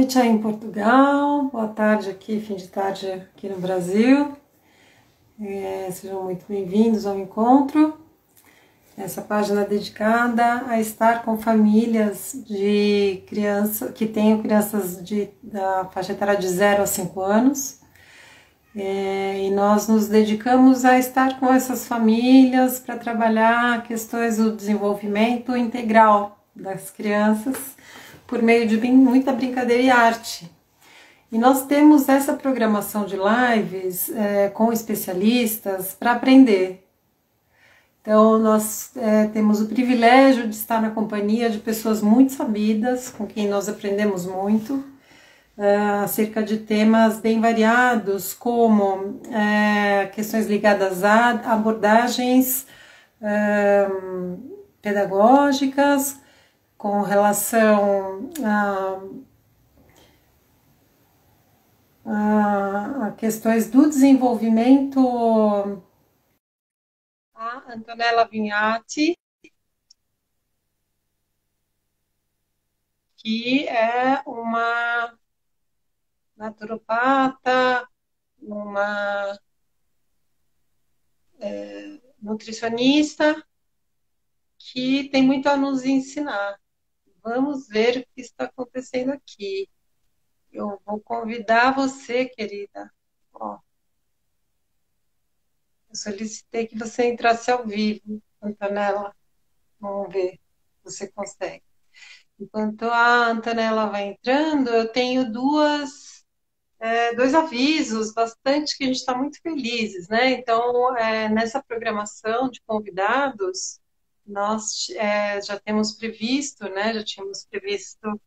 noite aí em Portugal, boa tarde aqui, fim de tarde aqui no Brasil. É, sejam muito bem-vindos ao encontro. Essa página é dedicada a estar com famílias de crianças que tenham crianças de, da faixa etária de 0 a 5 anos. É, e nós nos dedicamos a estar com essas famílias para trabalhar questões do desenvolvimento integral das crianças por meio de muita brincadeira e arte. E nós temos essa programação de lives é, com especialistas para aprender. Então, nós é, temos o privilégio de estar na companhia de pessoas muito sabidas, com quem nós aprendemos muito, é, acerca de temas bem variados, como é, questões ligadas a abordagens é, pedagógicas, com relação a, a, a questões do desenvolvimento. A Antonella Vignati, que é uma naturopata, uma é, nutricionista que tem muito a nos ensinar. Vamos ver o que está acontecendo aqui. Eu vou convidar você, querida. Ó, eu solicitei que você entrasse ao vivo, Antonella. Vamos ver se você consegue. Enquanto a Antonella vai entrando, eu tenho duas, é, dois avisos bastante que a gente está muito felizes, né? Então, é, nessa programação de convidados, nós é, já temos previsto, né, já tínhamos previsto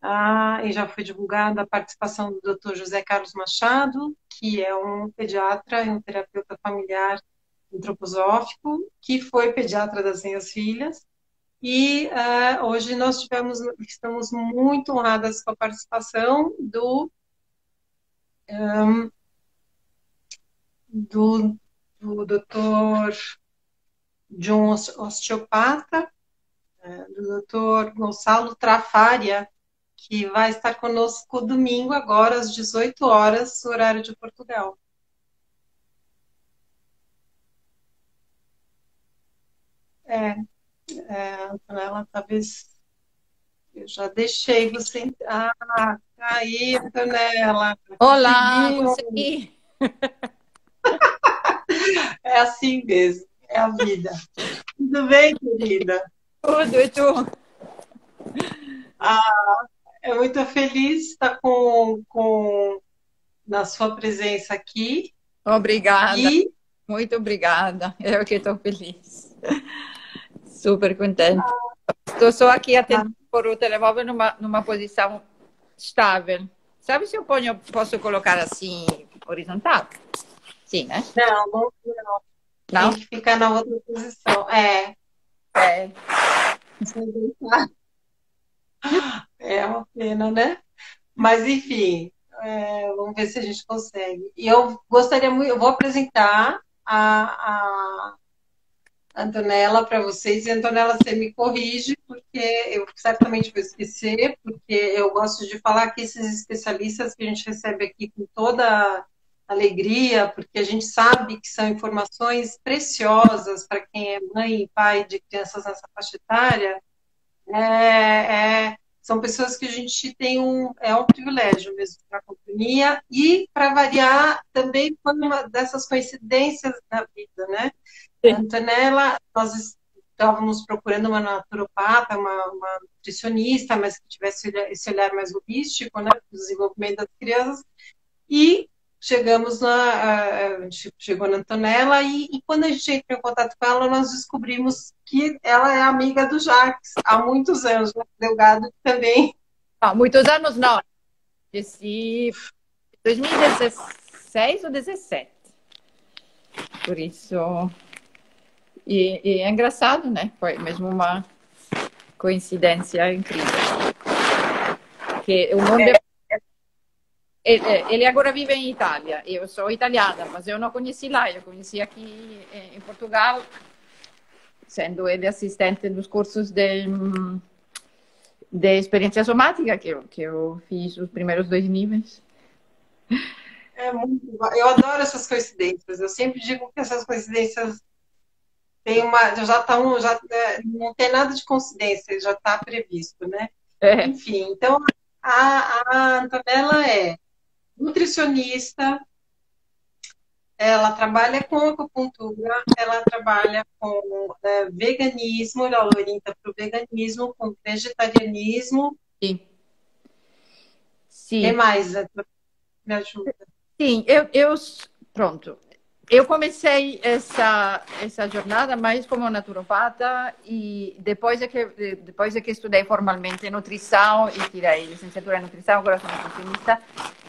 ah, e já foi divulgada a participação do Dr. José Carlos Machado, que é um pediatra e um terapeuta familiar antroposófico, que foi pediatra das minhas filhas. E uh, hoje nós tivemos, estamos muito honradas com a participação do um, do, do doutor de um osteopata, é, do doutor Gonçalo Trafaria, que vai estar conosco domingo, agora às 18 horas, horário de Portugal. É, é Antonella, talvez eu já deixei você. Ah, tá aí, Antonella. Olá, consegui. É assim mesmo é a vida. Tudo bem, querida? Tudo, e tu? Ah, é muito feliz estar com, com, na sua presença aqui. Obrigada. E... Muito obrigada. Eu que estou feliz. Super contente. Estou ah. só aqui atendendo ah. por o telemóvel numa, numa posição estável. Sabe se eu ponho, posso colocar assim, horizontal? Sim, né? Não, não, não. Não? Tem que ficar na outra posição. É. É. É uma pena, né? Mas, enfim, é, vamos ver se a gente consegue. E eu gostaria muito, eu vou apresentar a, a Antonella para vocês. E, Antonella, você me corrige, porque eu certamente vou esquecer, porque eu gosto de falar que esses especialistas que a gente recebe aqui com toda alegria, porque a gente sabe que são informações preciosas para quem é mãe e pai de crianças nessa faixa etária. É, é, são pessoas que a gente tem um é um privilégio mesmo para a companhia e para variar também foi uma dessas coincidências da vida, né? Sim. Antonella, nós estávamos procurando uma naturopata, uma, uma, nutricionista, mas que tivesse esse olhar mais holístico, né, para o desenvolvimento das crianças. E chegamos na, a chegou na Antonella e, e, quando a gente entrou em contato com ela, nós descobrimos que ela é amiga do Jacques há muitos anos, né? Delgado também. Há muitos anos não, esse 2016 ou 17. Por isso e, e é engraçado, né? Foi mesmo uma coincidência incrível. Que o mundo é ele agora vive em Itália. Eu sou italiana, mas eu não conheci lá. Eu conheci aqui em Portugal, sendo ele assistente dos cursos de, de experiência somática, que eu, que eu fiz os primeiros dois níveis. É muito Eu adoro essas coincidências. Eu sempre digo que essas coincidências tem uma, já estão, já é, não tem nada de coincidência, já está previsto, né? É. Enfim, então a, a Antonella é nutricionista, ela trabalha com acupuntura, ela trabalha com é, veganismo, ela orienta para o veganismo, com vegetarianismo. Sim. Sim. Que mais? Me ajuda. Sim, eu, eu pronto. Eu comecei essa essa jornada mais como naturopata e depois é que depois é que estudei formalmente nutrição e tirei licenciatura em nutrição, agora sou nutricionista.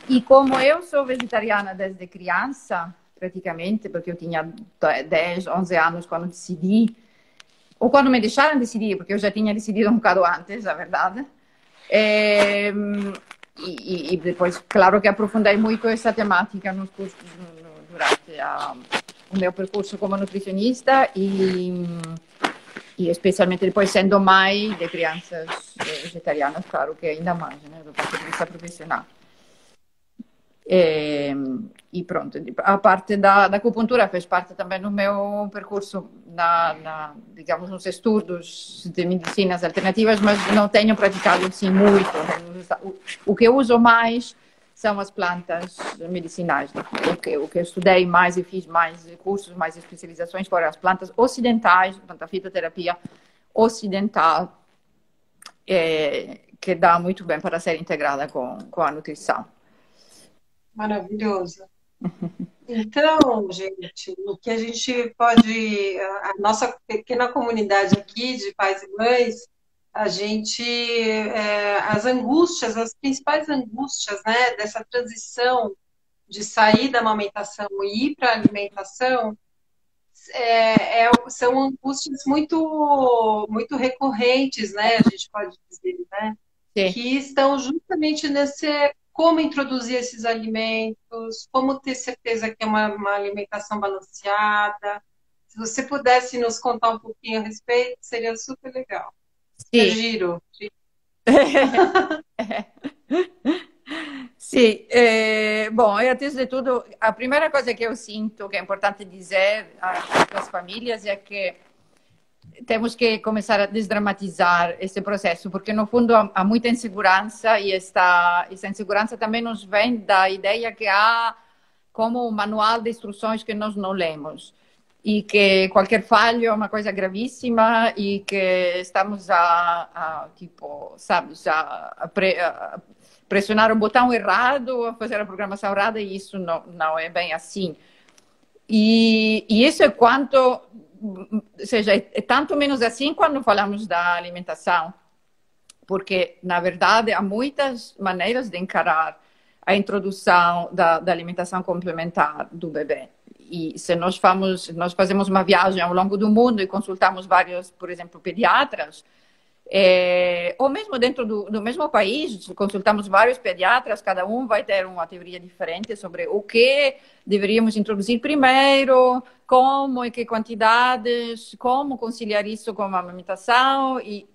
E como eu sou vegetariana desde criança, praticamente, porque eu tinha 10, 11 anos quando decidi, ou quando me deixaram decidir, porque eu já tinha decidido um bocado antes, a verdade. É, e, e, depois, claro que aprofundei muito essa temática nos cursos, durante a, o meu percurso como nutricionista e, e especialmente depois sendo mãe de crianças vegetarianas, claro que ainda mais, né, do ponto de vista profissional. E, e pronto, a parte da, da acupuntura fez parte também do meu percurso na, na, digamos, nos estudos de medicinas alternativas, mas não tenho praticado assim muito. O, o que eu uso mais são as plantas medicinais. O que, o que eu estudei mais e fiz mais cursos, mais especializações foram as plantas ocidentais, portanto, a fitoterapia ocidental, é, que dá muito bem para ser integrada com, com a nutrição. Maravilhoso. Então, gente, o que a gente pode, a nossa pequena comunidade aqui de pais e mães, a gente, é, as angústias, as principais angústias, né, dessa transição de sair da amamentação e ir para a alimentação, é, é, são angústias muito, muito recorrentes, né, a gente pode dizer, né, Sim. que estão justamente nesse como introduzir esses alimentos, como ter certeza que é uma, uma alimentação balanceada. Se você pudesse nos contar um pouquinho a respeito, seria super legal. Sim. giro. Sim, eh, bom, e antes de tudo, a primeira coisa que eu sinto que é importante dizer às famílias é que temos que começar a desdramatizar esse processo, porque no fundo há muita insegurança e esta, essa insegurança também nos vem da ideia que há como um manual de instruções que nós não lemos e que qualquer falho é uma coisa gravíssima e que estamos a, a tipo, sabe, a, a, pre, a, pressionar o botão errado, a fazer a programação errada e isso não, não é bem assim. E, e isso é quanto, ou seja, é, é tanto menos assim quando falamos da alimentação, porque, na verdade, há muitas maneiras de encarar a introdução da, da alimentação complementar do bebê e se nós, nós fazemos uma viagem ao longo do mundo e consultamos vários, por exemplo, pediatras, é, ou mesmo dentro do, do, mesmo país, consultamos vários pediatras, cada um vai ter uma teoria diferente sobre o que deveríamos introduzir primeiro, como e que quantidades, como conciliar isso com a amamentação. E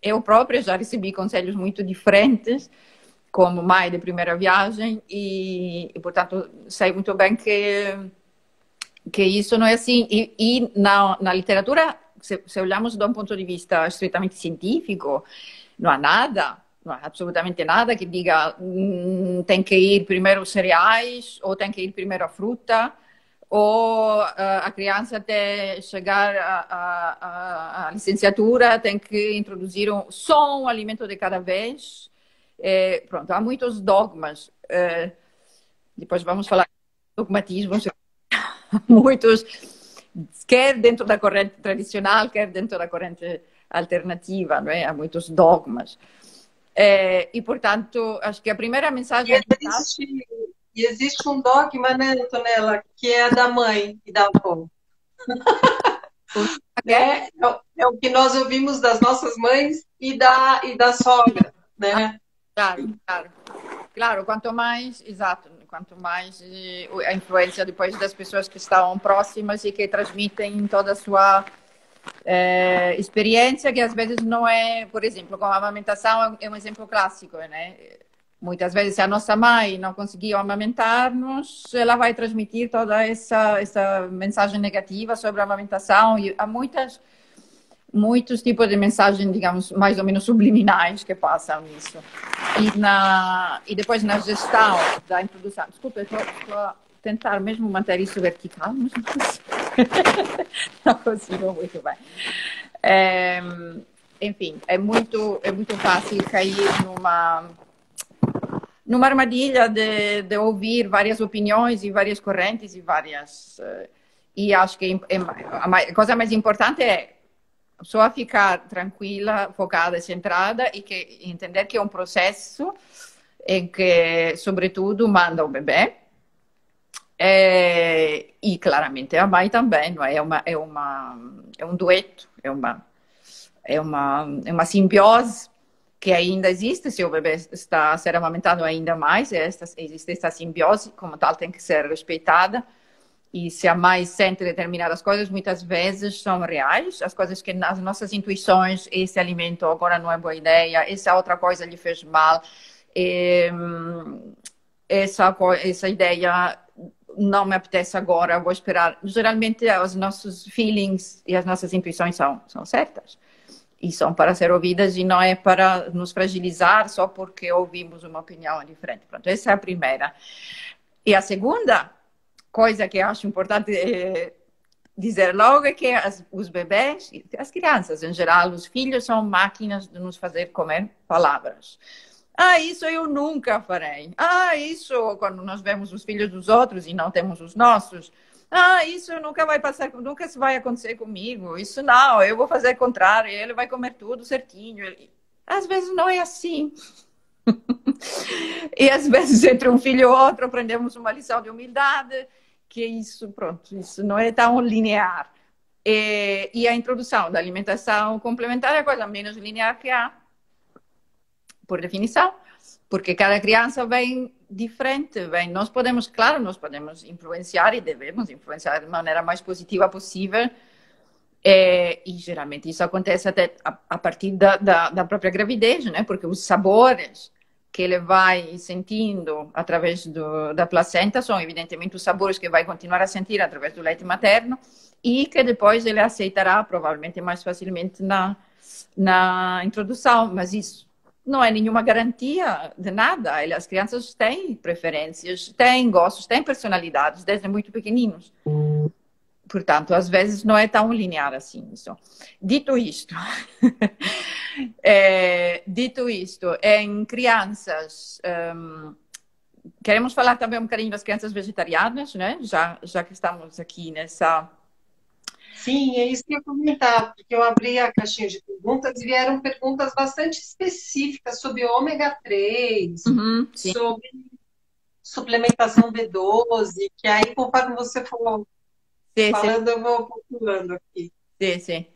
eu própria já recebi conselhos muito diferentes, como mãe de primeira viagem, e, e portanto sei muito bem que que isso não é assim. E, e na, na literatura, se, se olhamos de um ponto de vista estritamente científico, não há nada não há absolutamente nada que diga hum, tem que ir primeiro os cereais ou tem que ir primeiro a fruta ou uh, a criança até chegar à licenciatura tem que introduzir um, só um alimento de cada vez. É, pronto, há muitos dogmas. É, depois vamos falar dogmatismo, muitos, quer dentro da corrente tradicional, quer dentro da corrente alternativa, não é? Há muitos dogmas. É, e, portanto, acho que a primeira mensagem... E existe, e existe um dogma, né, Antonella, que é a da mãe e da avó. é, é, é, o que nós ouvimos das nossas mães e da, e da sogra, né? Claro, claro. Claro, quanto mais, exato, quanto mais a influência depois das pessoas que estão próximas e que transmitem toda a sua é, experiência que às vezes não é, por exemplo, com a amamentação é um exemplo clássico, né? Muitas vezes, se a nossa mãe não conseguiu amamentar-nos, ela vai transmitir toda essa, essa mensagem negativa sobre a amamentação. E há muitas, muitos tipos de mensagens, digamos, mais ou menos subliminais que passam nisso. E, na, e depois, na gestão da introdução. Desculpa, estou a tentar mesmo manter isso vertical, mas não consigo, não consigo muito bem. É, enfim, é muito, é muito fácil cair numa numa armadilha de, de, ouvir várias opiniões e várias correntes e várias. Uh, e acho que a coisa mais importante é só ficar tranquila, focada, centrada e que entender que é um processo em que, sobretudo, manda o bebê. É, e claramente a mãe também, não é? É, uma, é, uma, é um dueto, é uma, é uma, é uma simbiose que ainda existe, se o bebê está a ser amamentado ainda mais, esta, existe essa simbiose, como tal, tem que ser respeitada. E se a mãe sente determinadas coisas, muitas vezes são reais, as coisas que nas nossas intuições, esse alimento agora não é boa ideia, essa outra coisa lhe fez mal, e, essa, essa ideia não me apetece agora, vou esperar. Geralmente, os nossos feelings e as nossas intuições são, são certas e são para ser ouvidas e não é para nos fragilizar só porque ouvimos uma opinião diferente. Pronto, essa é a primeira. E a segunda coisa que eu acho importante é dizer logo é que as, os bebês, as crianças em geral, os filhos são máquinas de nos fazer comer palavras. Ah, isso eu nunca farei. Ah, isso quando nós vemos os filhos dos outros e não temos os nossos. Ah, isso nunca vai passar, nunca vai acontecer comigo. Isso não, eu vou fazer o contrário, ele vai comer tudo certinho. Às vezes não é assim. e às vezes entre um filho e outro aprendemos uma lição de humildade, que isso, pronto, isso não é tão linear. E, e a introdução da alimentação complementar é a coisa menos linear que há, por definição porque cada criança vem diferente, vem. Nós podemos, claro, nós podemos influenciar e devemos influenciar de maneira mais positiva possível. É, e geralmente isso acontece até a, a partir da, da, da, própria gravidez, né? Porque os sabores que ele vai sentindo através do, da placenta são evidentemente os sabores que vai continuar a sentir através do leite materno e que depois ele aceitará provavelmente mais facilmente na, na introdução. Mas isso não é nenhuma garantia de nada. As crianças têm preferências, têm gostos, têm personalidades desde muito pequeninos. Portanto, às vezes não é tão linear assim isso. Dito isto, é, dito isto, em crianças, um, queremos falar também um bocadinho das crianças vegetarianas, né? Já, já que estamos aqui nessa Sim, é isso que eu ia comentar, porque eu abri a caixinha de perguntas e vieram perguntas bastante específicas sobre ômega 3, uhum, sobre suplementação B12, que aí, conforme você for sim, falando, sim. eu vou populando aqui. Sim, sim.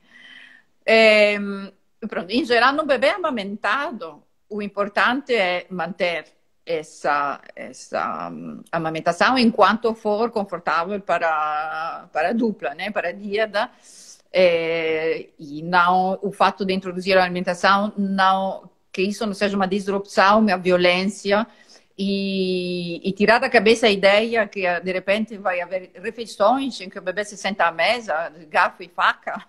É, pronto, em geral, no bebê amamentado, o importante é manter essa, essa um, amamentação enquanto for confortável para, para a dupla, né? para a díada. É, e não o fato de introduzir a alimentação, não que isso não seja uma disrupção, uma violência, e, e, tirar da cabeça a ideia que de repente vai haver refeições em que o bebê se senta à mesa, garfo e faca,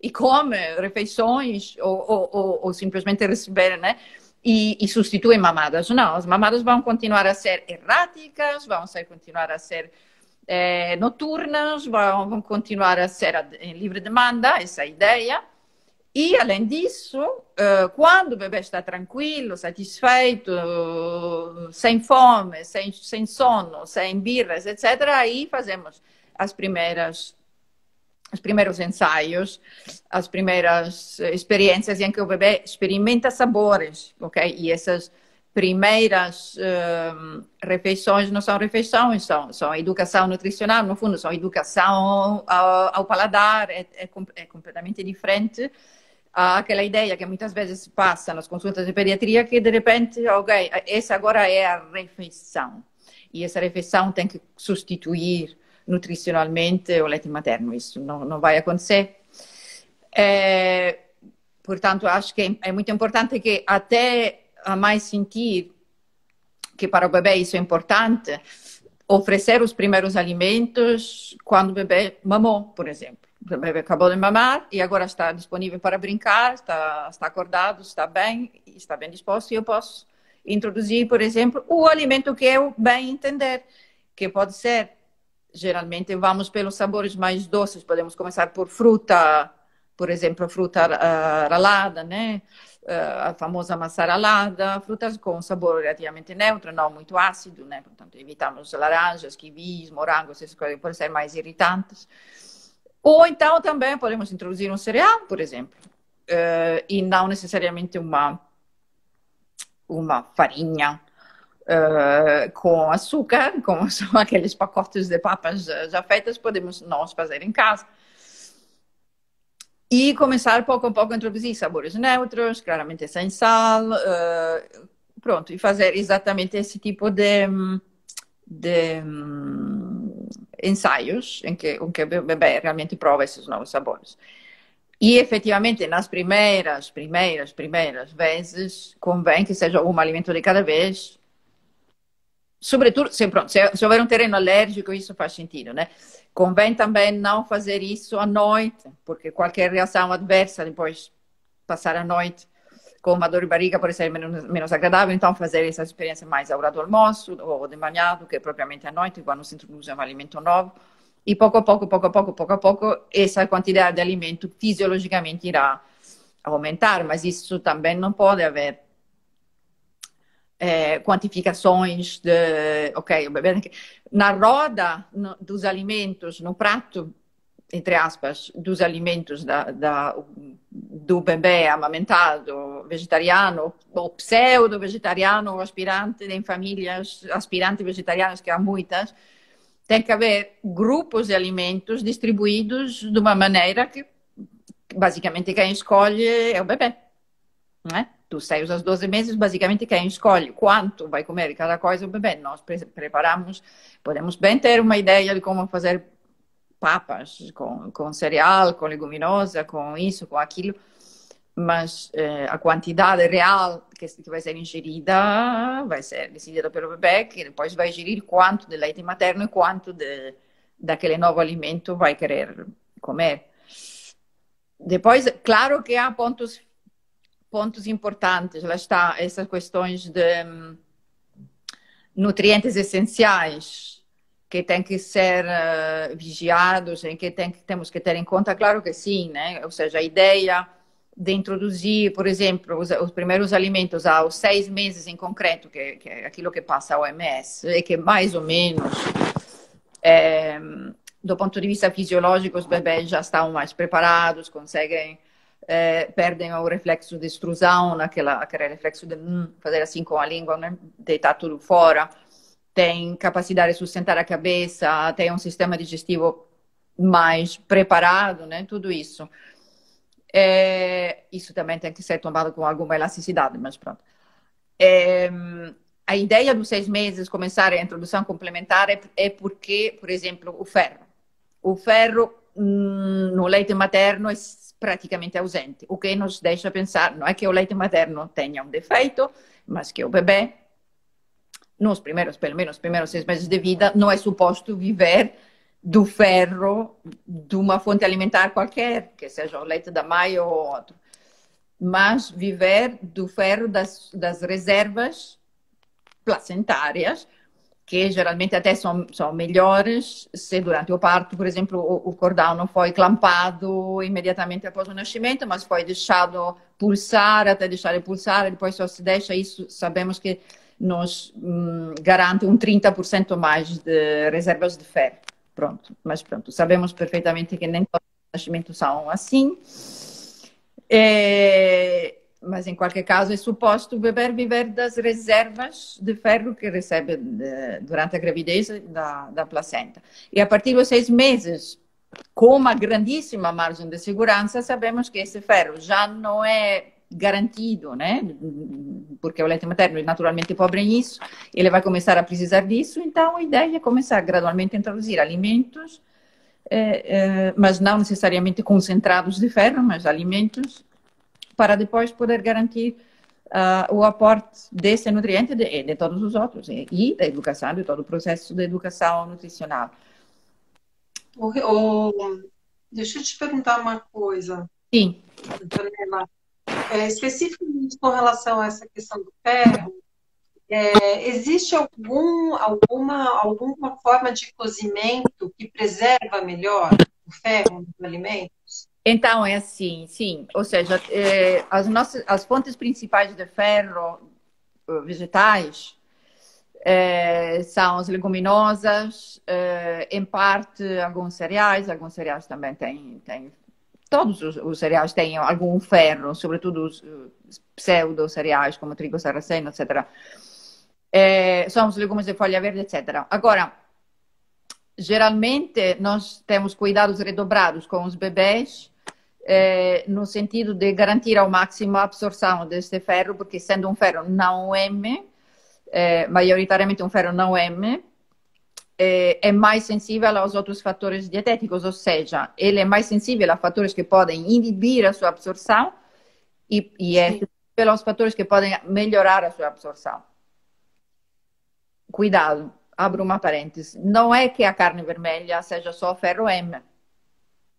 e come refeições, ou, ou, ou, ou simplesmente receber, né? e, e substituem mamadas. Não, as mamadas vão continuar a ser erráticas, vão ser, continuar a ser é, noturnas, vão, vão, continuar a ser em livre demanda, essa é ideia. E, além disso, uh, quando o bebê está tranquilo, satisfeito, sem fome, sem, sem sono, sem birras, etc., aí fazemos as primeiras os primeiros ensaios, as primeiras experiências em que o bebê experimenta sabores, ok? E essas primeiras uh, refeições não são refeições, são, são educação nutricional, no fundo, são educação ao, ao paladar, é, é, é, completamente diferente àquela ideia que muitas vezes passa nas consultas de pediatria, que de repente, ok, essa agora é a refeição. E essa refeição tem que substituir nutricionalmente o leite materno. Isso não, não vai acontecer. É, portanto, acho que é muito importante que até a mais sentir que para o bebê isso é importante, oferecer os primeiros alimentos quando o bebê mamou, por exemplo. Acabou de mamar e agora está disponível para brincar, está, está acordado, está bem, está bem disposto e eu posso introduzir, por exemplo, o alimento que eu bem entender, que pode ser, geralmente vamos pelos sabores mais doces, podemos começar por fruta, por exemplo, fruta uh, ralada, né? Uh, a famosa massa ralada, frutas com sabor relativamente neutro, não muito ácido, né? Portanto, evitamos laranjas, kiwis, morangos, essas coisas podem ser mais irritantes. Ou então também podemos introduzir um cereal, por exemplo, uh, e não necessariamente uma uma farinha uh, com açúcar, como são aqueles pacotes de papas já feitas, podemos nós fazer em casa. E começar pouco a pouco a introduzir sabores neutros, claramente sem sal, uh, pronto, e fazer exatamente esse tipo de, de ensaios em que, em que o bebê realmente prova esses novos sabores. E efetivamente, nas primeiras, primeiras, primeiras vezes, convém que seja um alimento de cada vez. Sobretudo, se, pronto, se, se houver um terreno alérgico, isso faz sentido, né? Convém também não fazer isso à noite, porque qualquer reação adversa depois passar a noite com uma dor de barriga pode ser menos, menos agradável, então fazer essa experiência mais à hora do almoço ou de manhã do que propriamente à noite, quando se introduz um alimento novo. E pouco a pouco, pouco a pouco, pouco a pouco, essa quantidade de alimento fisiologicamente irá aumentar, mas isso também não pode haver é, quantificações de, ok, na roda dos alimentos, no prato, entre aspas, dos alimentos da, da, do bebê amamentado vegetariano, ou pseudo-vegetariano, ou aspirante em famílias aspirantes vegetarianas, que há muitas, tem que haver grupos de alimentos distribuídos de uma maneira que, basicamente, quem escolhe é o bebê. Né? Dos 6 aos 12 meses, basicamente, quem escolhe quanto vai comer cada coisa é o bebê. Nós pre preparamos, podemos bem ter uma ideia de como fazer papas com, com cereal, com leguminosa, com isso, com aquilo, mas eh, a quantidade real que, que, vai ser ingerida vai ser decidida pelo bebê, que depois vai gerir quanto de leite materno e quanto de, daquele novo alimento vai querer comer. Depois, claro que há pontos, pontos importantes, lá está, essas questões de um, nutrientes essenciais que têm que ser uh, vigiados, em que, tem, que temos que ter em conta, claro que sim, né? Ou seja, a ideia de introduzir, por exemplo, os, os, primeiros alimentos aos seis meses em concreto, que, que, é aquilo que passa ao OMS, e que mais ou menos, é, do ponto de vista fisiológico, os bebês já estão mais preparados, conseguem, é, perdem o reflexo de extrusão, aquele reflexo de hum, fazer assim com a língua, né? deitar tudo fora, tem capacidade de sustentar a cabeça, tem um sistema digestivo mais preparado, né? tudo isso. É, isso também tem que ser tomado com alguma elasticidade, mas pronto. É, a ideia dos seis meses começar a introdução complementar é, é porque, por exemplo, o ferro. O ferro hum, no leite materno é praticamente ausente, o que nos deixa pensar, não é que o leite materno tenha um defeito, mas que o bebê, nos primeiros, pelo menos, primeiros seis meses de vida, não é suposto viver do ferro de uma fonte alimentar qualquer, que seja o leite da mãe ou outro, mas viver do ferro das, das reservas placentárias, que geralmente até são, são melhores se durante o parto, por exemplo, o, o cordão não foi clampado imediatamente após o nascimento, mas foi deixado pulsar até deixar de pulsar, depois só se deixa. Isso, sabemos que nos hum, garante um 30% mais de reservas de ferro. Pronto, mas pronto, sabemos perfeitamente que nem todos os nascimentos são assim. É, mas em qualquer caso é suposto bebê viver das reservas de ferro que recebe de, durante a gravidez da, da placenta. E a partir dos seis meses, com uma grandíssima margem de segurança, sabemos que esse ferro já não é garantido, né? Porque o leite materno é naturalmente pobre nisso, ele vai começar a precisar disso, então a ideia é começar gradualmente a introduzir alimentos é, é, mas não necessariamente concentrados de ferro, mas alimentos, para depois poder garantir uh, o aporte desse nutriente e de, de, todos os outros, e, e da educação, de todo o processo de educação nutricional. O, o, deixa eu te perguntar uma coisa. Sim. Daniela. É, especificamente com relação a essa questão do ferro, é, existe algum, alguma, alguma forma de cozimento que preserva melhor o ferro nos alimentos? Então, é assim, sim. Ou seja, é, as, nossas, as fontes principais de ferro eh, vegetais é, são as leguminosas, é, em parte alguns cereais, alguns cereais também têm, têm todos os, os, cereais têm algum ferro, sobretudo os, os pseudo-cereais, como trigo sarraceno, etc é, são os legumes de folha verde, etc. Agora, geralmente nós temos cuidados redobrados com os bebês, é, no sentido de garantir ao máximo a absorção deste ferro, porque sendo um ferro não M, é, maioritariamente um ferro não M, é, é, mais sensível aos outros fatores dietéticos, ou seja, ele é mais sensível a fatores que podem inibir a sua absorção e, e é sensível aos fatores que podem melhorar a sua absorção cuidado, abro uma parêntese, não é que a carne vermelha seja só ferro M.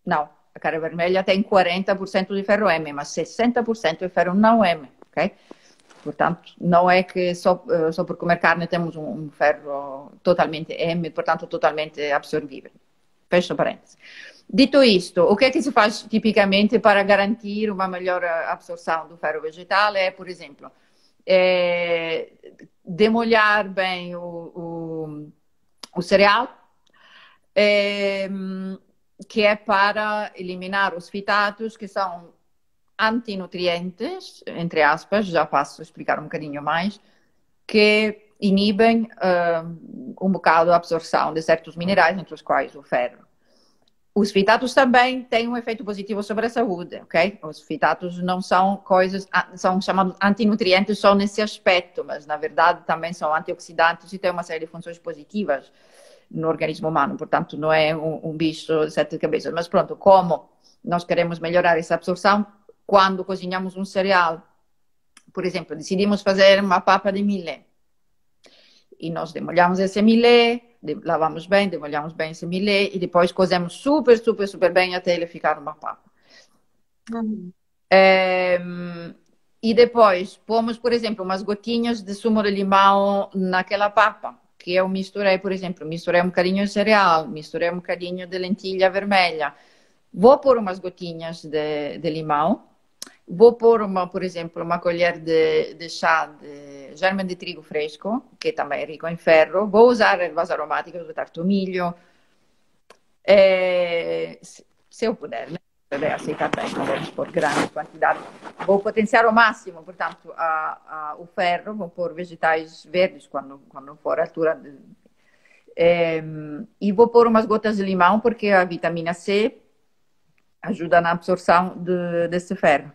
Não, a carne vermelha tem 40% de ferro M, mas 60% de ferro não M, ok? Portanto, não é que só, eh, só por comer carne temos um, um ferro totalmente M, portanto, totalmente absorvível. Fecho parênteses. Dito isto, o que é que se faz tipicamente para garantir uma melhor absorção do ferro vegetal? É, por exemplo, é, demolhar bem o, o, o cereal, é, que é para eliminar os fitatos que são antinutrientes, entre aspas, já passo a explicar um bocadinho mais, que inibem uh, um bocado a absorção de certos minerais, entre os quais o ferro. Os fitatos também têm um efeito positivo sobre a saúde, ok? Os fitatos não são coisas, ah, são chamados antinutrientes só nesse aspecto, mas na verdade também são antioxidantes e têm uma série de funções positivas no organismo humano. Portanto, não é um, um bicho de sete cabeças. Mas pronto, como nós queremos melhorar essa absorção, quando cozinhamos um cereal, por exemplo, decidimos fazer uma papa de milho, e nós demolhamos esse milho, lavamos bem, demolhamos bem esse milho e depois cozemos super, super, super bem até ele ficar uma papa. Uhum. É, e depois pomos, por exemplo, umas gotinhas de sumo de limão naquela papa, que eu misturei, por exemplo, misturei um bocadinho de cereal, misturei um bocadinho de lentilha vermelha. Vou pôr umas gotinhas de, de limão Vou pôr, uma, por exemplo, uma colher de, de chá de germe de trigo fresco, que também é rico em ferro. Vou usar ervas aromáticas, vou botar tomilho. É, se eu puder, né? Deve aceitar bem, não vamos pôr grande quantidade. Vou potenciar ao máximo, portanto, a, a, o ferro. Vou pôr vegetais verdes quando, quando for a altura. De, é, e vou pôr umas gotas de limão, porque a vitamina C ajuda na absorção de, desse ferro.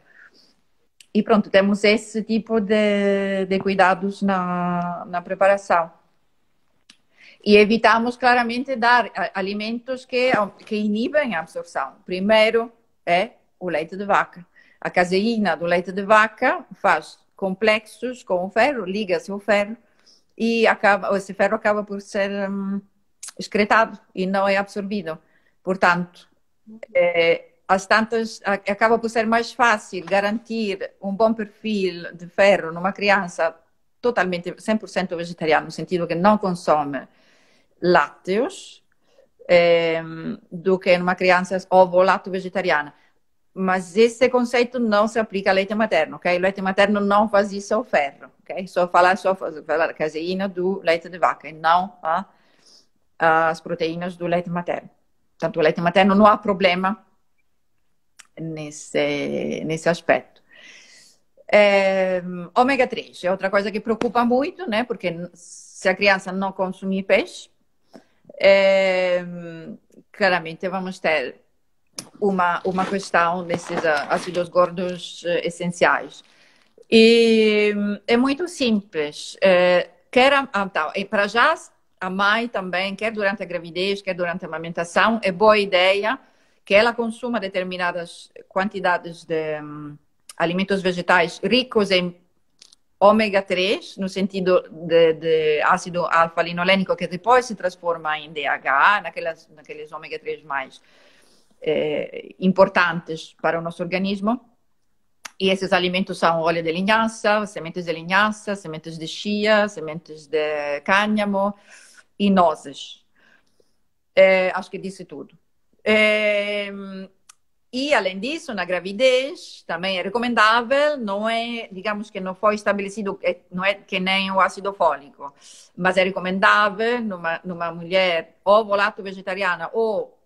E pronto, temos esse tipo de, de cuidados na, na preparação. E evitamos claramente dar alimentos que, que inibem a absorção. Primeiro é o leite de vaca. A caseína do leite de vaca faz complexos com o ferro, liga-se o ferro e acaba, esse ferro acaba por ser hum, excretado e não é absorvido. Portanto, é, às tantas acaba por ser mais fácil garantir um bom perfil de ferro numa criança totalmente 100% vegetariana, no sentido que não consome lácteos, eh, do que numa criança ovo-lacto vegetariana. Mas esse conceito não se aplica ao leite materno, ok? O leite materno não faz isso ao ferro, ok? Só falar só falar caseína do leite de vaca e não a, as proteínas do leite materno. Portanto, o leite materno não há problema nesse, nesse aspecto. É, ômega 3 é outra coisa que preocupa muito, né? Porque se a criança não consumir peixe, é, claramente vamos ter uma, uma questão desses ácidos gordos eh, essenciais. E é muito simples. É, quer, então, para já, a mãe também, quer durante a gravidez, quer durante a amamentação, é boa ideia que ela consuma determinadas quantidades de um, alimentos vegetais ricos em ômega 3, no sentido de, de ácido alfa-linolênico, que depois se transforma em DHA, naquelas, naqueles ômega 3 mais eh, importantes para o nosso organismo. E esses alimentos são óleo de linhaça, sementes de linhaça, sementes de chia, sementes de cânhamo e nozes. É, acho que disse tudo. É, e, além disso, na gravidez, também é recomendável, não é, digamos que não foi estabelecido, não é que nem o ácido fólico, mas é recomendável numa, numa mulher ovo-lato vegetariana ou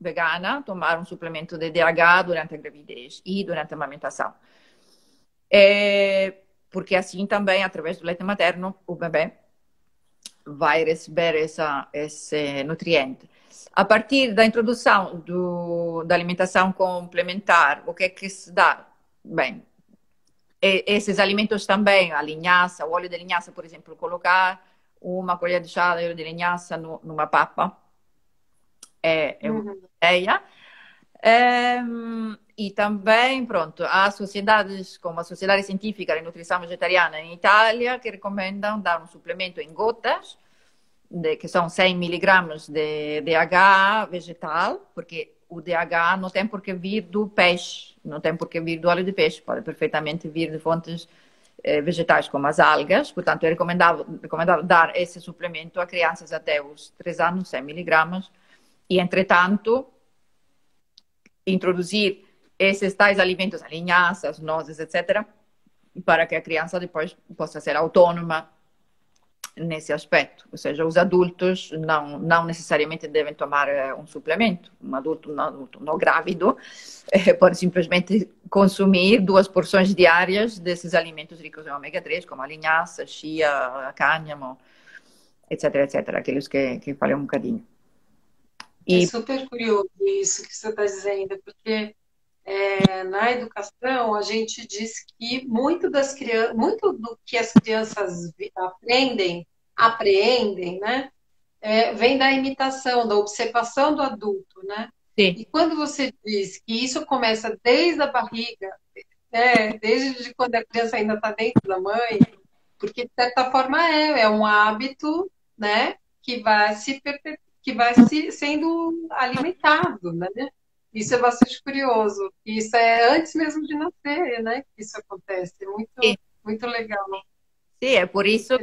vegana tomar um suplemento de DH durante a gravidez e durante a amamentação. É, porque assim também, através do leite materno, o bebê vai receber essa, esse nutriente. A partir da introdução do, da alimentação complementar, o que é que se dá? Bem, esses alimentos também, a linhaça, o óleo de linhaça, por exemplo, colocar uma colher de chá de óleo de linhaça no, numa papa é, é uma uhum. ideia. É, e também, pronto, há sociedades como a Sociedade Científica de Nutrição Vegetariana em Itália que recomendam dar um suplemento em gotas, de, que são 100 miligramas de DHA vegetal, porque o DHA não tem por que vir do peixe, não tem por que vir do óleo de peixe, pode perfeitamente vir de fontes eh, vegetais como as algas, portanto é recomendável, recomendável dar esse suplemento a crianças até os 3 anos, 100 miligramas, e entretanto introduzir esses tais alimentos, linhaças, nozes, etc., para que a criança depois possa ser autônoma nesse aspecto. Ou seja, os adultos não, não necessariamente devem tomar eh, um suplemento. Um adulto não, adulto não grávido eh, pode simplesmente consumir duas porções diárias desses alimentos ricos em ômega 3, como a linhaça, chia, a cânhamo, etc, etc. Aqueles que, que falei um bocadinho. E... É super curioso isso que você está dizendo, porque é, na educação a gente diz que muito das crianças, muito do que as crianças aprendem, apreendem, né, é, vem da imitação, da observação do adulto, né? Sim. E quando você diz que isso começa desde a barriga, né, desde quando a criança ainda está dentro da mãe, porque de certa forma é, é um hábito, né, que vai se que vai se, sendo alimentado, né? Isso é bastante curioso. Isso é antes mesmo de nascer, né? Que isso acontece. Muito, Sim. muito legal. Sim, é por isso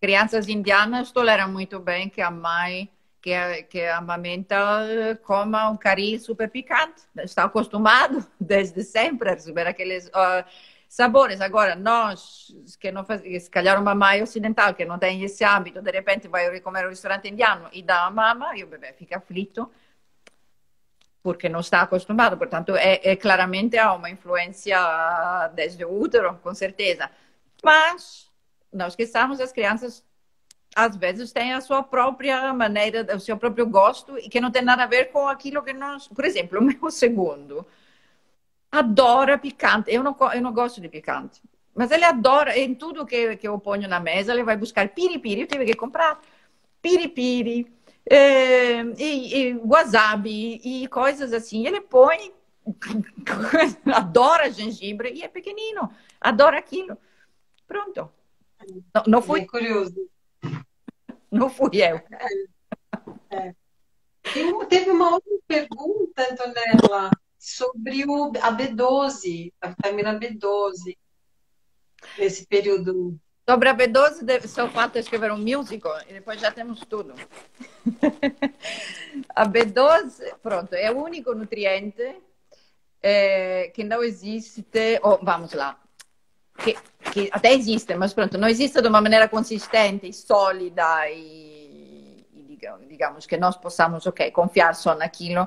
crianças indianas toleram muito bem que a mãe que, que amamenta coma um cari super picante. Está acostumado desde sempre a receber aqueles uh, sabores. Agora, nós, que não faz, se calhar uma mãe ocidental que não tem esse hábito, de repente vai comer um restaurante indiano e dá a mama e o bebê fica aflito porque não está acostumado. Portanto, é, é claramente há uma influência desde o útero, com certeza. Mas não esqueçamos, as crianças às vezes têm a sua própria maneira, o seu próprio gosto e que não tem nada a ver com aquilo que nós. Por exemplo, o meu segundo adora picante. Eu não, eu não gosto de picante. Mas ele adora, em tudo que, que eu ponho na mesa, ele vai buscar piripiri. Eu tive que comprar piripiri é, e, e wasabi e coisas assim. Ele põe, adora gengibre e é pequenino, adora aquilo. Pronto. Não, não fui. É curioso. Não fui eu. É. É. Teve uma outra pergunta, Antonella, sobre o, a B12, a vitamina B12, nesse período Sobre a B12, só falta escrever um músico e depois já temos tudo. a B12, pronto, é o único nutriente é, que não existe, ou vamos lá, que, até existe, mas pronto, não existe de uma maneira consistente e sólida e, e digamos que nós possamos, ok, confiar só naquilo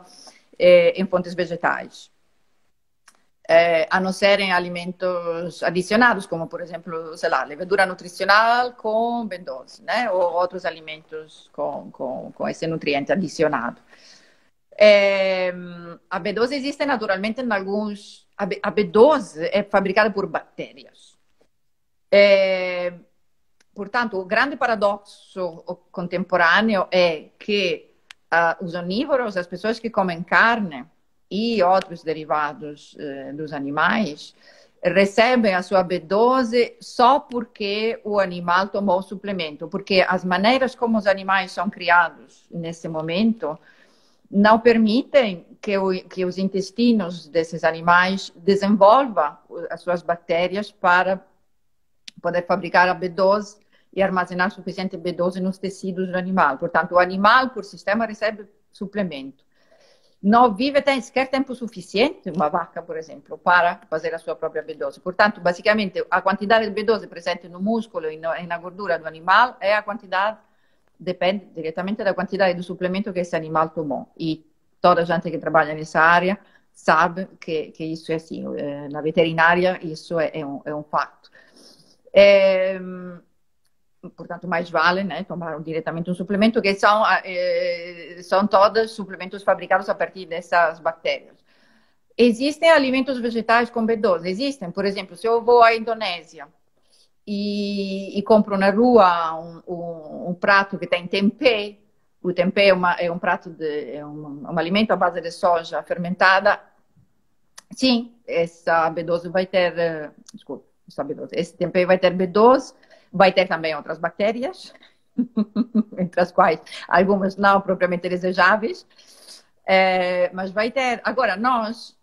é, em fontes vegetais eh, a não serem alimentos adicionados, como por exemplo, sei lá, levedura nutricional com B12, né? Ou outros alimentos com esse nutriente adicionado. Eh, a B12 existe naturalmente em alguns. A, B, a B12 é fabricada por bactérias. É, portanto, o grande paradoxo contemporâneo é que uh, os onívoros, as pessoas que comem carne e outros derivados uh, dos animais, recebem a sua B12 só porque o animal tomou o suplemento, porque as maneiras como os animais são criados nesse momento não permitem que, o, que os intestinos desses animais desenvolvam as suas bactérias para poder fabricar a B12 e armazenar suficiente B12 nos tecidos do animal. Portanto, o animal, por sistema, recebe suplemento não vive tem sequer tempo suficiente, uma vaca, por exemplo, para fazer a sua própria B12. Portanto, basicamente, a quantidade de B12 presente no músculo e, na gordura do animal é a quantidade, depende diretamente da quantidade do suplemento que esse animal tomou. E toda a gente que trabalha nessa área sabe que, que isso é assim. Eh, na veterinária, isso é, é, um, é um fato. É, portanto, mais vale né, tomar diretamente um suplemento, que são, eh, são todos suplementos fabricados a partir dessas bactérias. Existem alimentos vegetais com B12? Existem. Por exemplo, se eu vou à Indonésia e, e compro na rua um, um, um, prato que tem tempê, o tempê é, uma, é um prato de é um, um alimento à base de soja fermentada, sim, essa B12 vai ter, uh, desculpa, essa B12, esse tempê vai ter B12, Vai ter também outras bactérias, entre as quais algumas não propriamente desejáveis, é, mas vai ter. Agora, nós,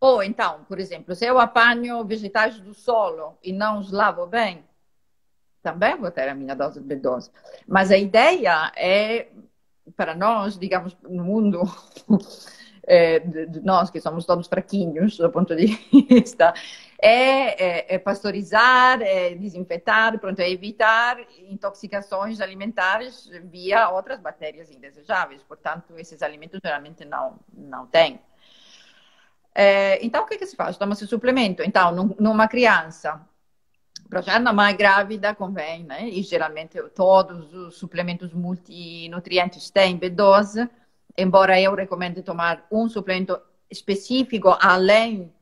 ou então, por exemplo, se eu apanho vegetais do solo e não os lavo bem, também vou ter a minha dose de B12. Mas a ideia é, para nós, digamos, no mundo é, de, de nós que somos todos fraquinhos do ponto de vista é, é, é pasteurizar, é desinfetar, pronto, é evitar intoxicações alimentares via outras bactérias indesejáveis. Portanto, esses alimentos geralmente não, não têm. É, então, o que, que se faz? Toma-se suplemento. Então, num, numa criança, para já na mãe grávida convém, né? E geralmente todos os suplementos multinutrientes têm B12, embora eu recomende tomar um suplemento específico além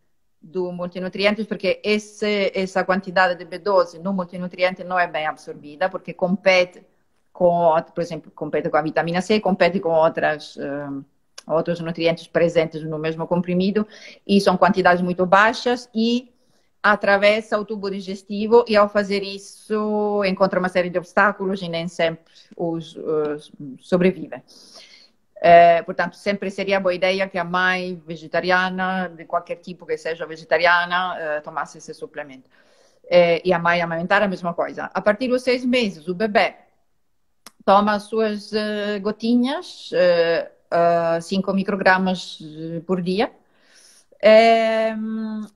do multinutrientes, porque esse, essa quantidade de B12 no multinutriente não é bem absorvida, porque compete com, por exemplo, compete com a vitamina C, compete com outras, um, outros nutrientes presentes no mesmo comprimido, e são quantidades muito baixas e atravessa o tubo digestivo e ao fazer isso encontra uma série de obstáculos e nem sempre os, os sobrevive. É, portanto, sempre seria boa ideia que a mãe vegetariana, de qualquer tipo que seja vegetariana, é, tomasse esse suplemento. É, e a mãe amamentar a mesma coisa. A partir dos seis meses, o bebê toma as suas uh, gotinhas, 5 uh, microgramas por dia, é,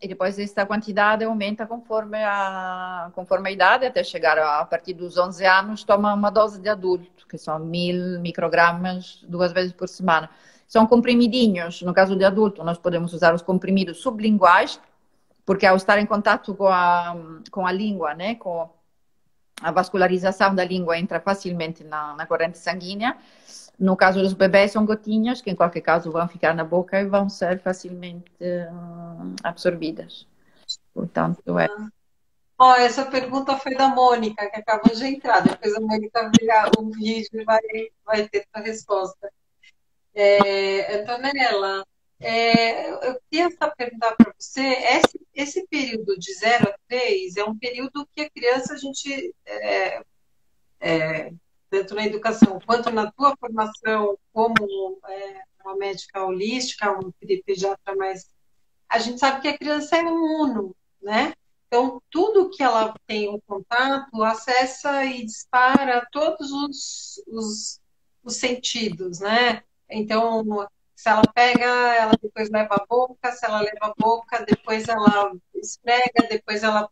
e depois esta quantidade aumenta conforme a, conforme a idade, até chegar a, a partir dos 11 anos, toma uma dose de adulto, que são mil microgramas duas vezes por semana. São comprimidinhos, no caso de adulto, nós podemos usar os comprimidos sublinguais, porque ao estar em contato com a, com a língua, né, com a vascularização da língua entra facilmente na, na corrente sanguínea, no caso dos bebés, são gotinhas que, em qualquer caso, vão ficar na boca e vão ser facilmente uh, absorvidas. Portanto, é. Oh, essa pergunta foi da Mônica, que acabou de entrar. Depois a Mônica virar o vídeo e vai, vai ter a resposta. É, Antonella, é, eu queria perguntar para você, esse, esse período de 0 a 3 é um período que a criança, a gente é, é tanto na educação quanto na tua formação como é, uma médica holística, um pediatra mais. A gente sabe que a criança é imuno, né? Então, tudo que ela tem um contato acessa e dispara todos os, os, os sentidos, né? Então, se ela pega, ela depois leva a boca, se ela leva a boca, depois ela esfrega, depois ela